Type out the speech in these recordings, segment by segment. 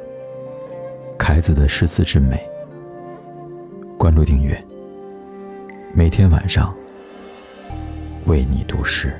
“凯子的诗词之美”，关注订阅，每天晚上为你读诗。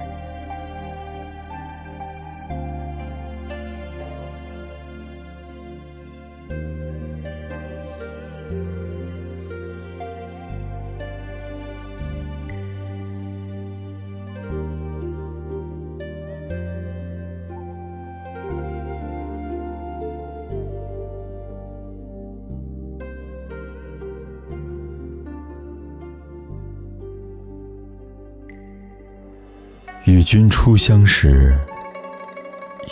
与君初相识，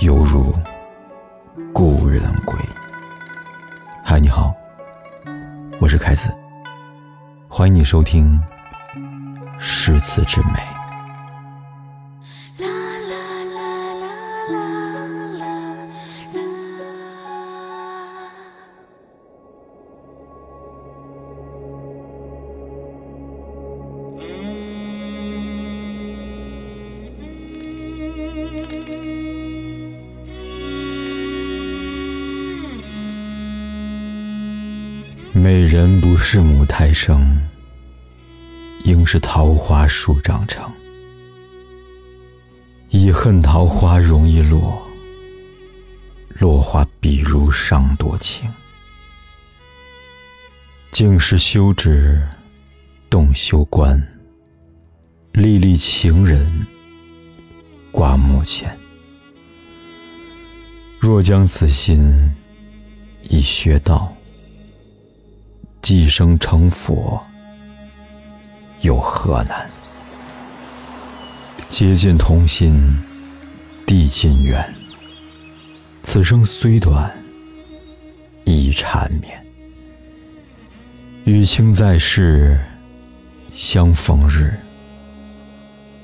犹如故人归。嗨，你好，我是凯子，欢迎你收听《诗词之美》。啦啦啦啦啦美人不是母胎生，应是桃花树长成。已恨桃花容易落，落花比如伤多情。竟是休止动休关，历历情人挂目前。若将此心以学道。寄生成佛，有何难？结尽同心，地尽缘。此生虽短，亦缠绵。与卿在世，相逢日。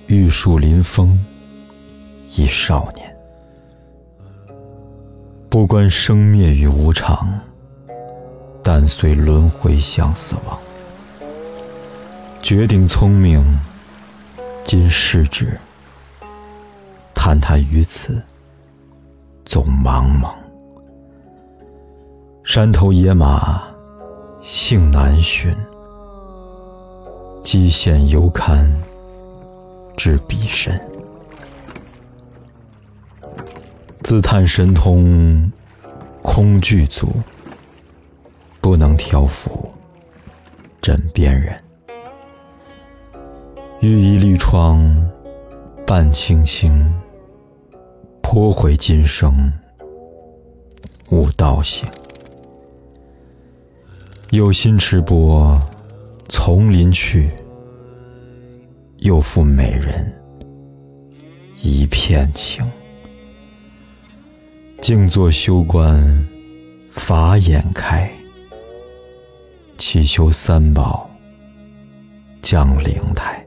玉树临风，一少年。不关生灭与无常。但随轮回相思亡，绝顶聪明，今世之，叹他于此，总茫茫。山头野马，性难驯，机险犹堪知彼身。自叹神通，空具足。不能挑夫枕边人，玉衣绿窗伴青青，颇悔今生悟道行。有心持钵从林去，又负美人一片情。静坐修观法眼开。祈求三宝降灵台，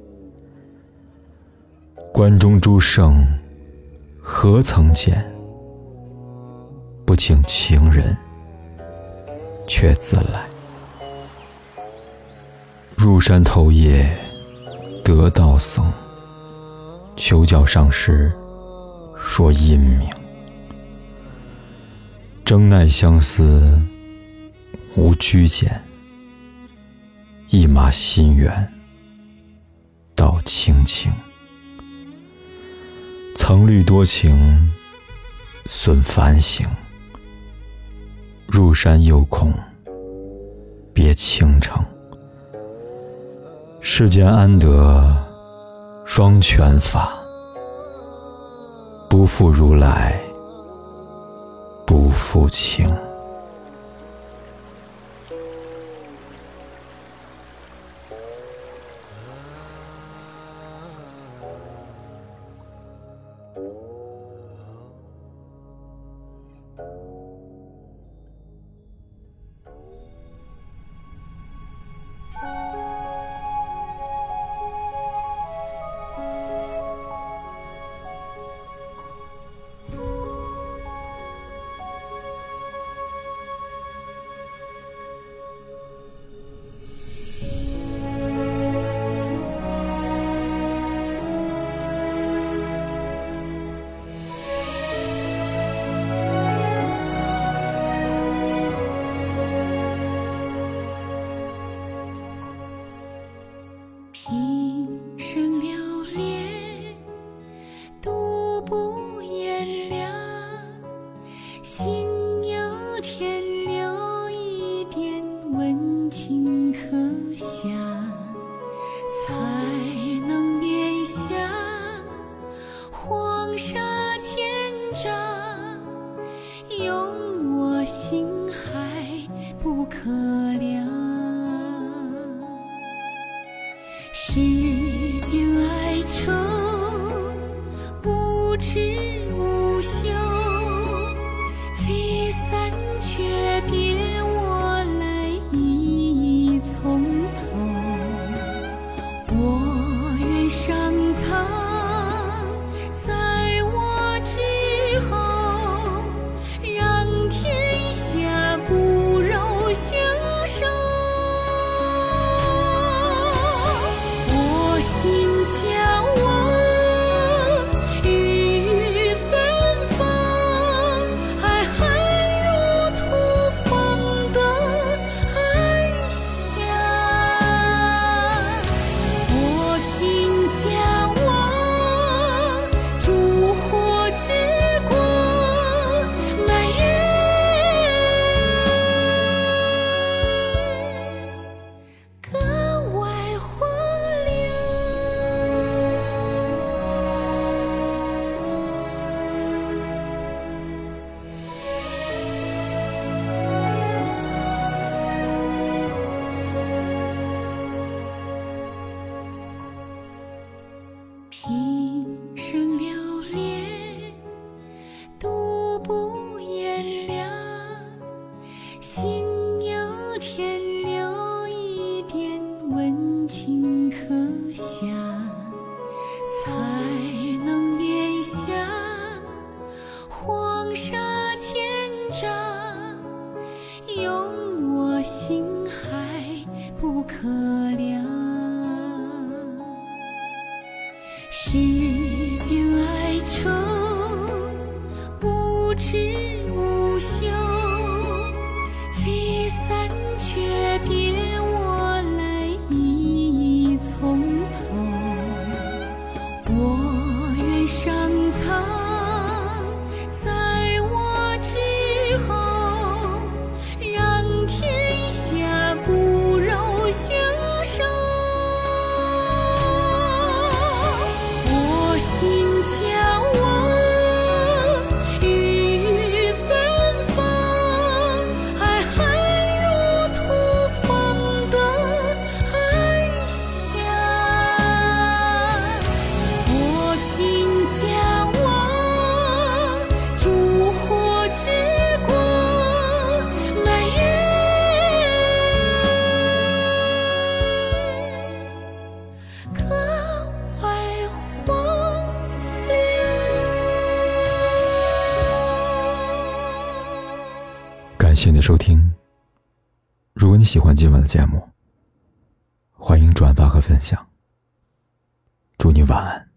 关中诸圣何曾见？不请情人却自来。入山头夜得道僧，求教上师说阴明。争奈相思无拘简。一马心远，道青青。曾虑多情损繁行，入山又恐别倾城。世间安得双全法？不负如来，不负卿。天留一点温情刻下，才能免下黄沙千丈，用我心海不可量。世间哀愁无知。用我心，还不可。谢你的收听。如果你喜欢今晚的节目，欢迎转发和分享。祝你晚安。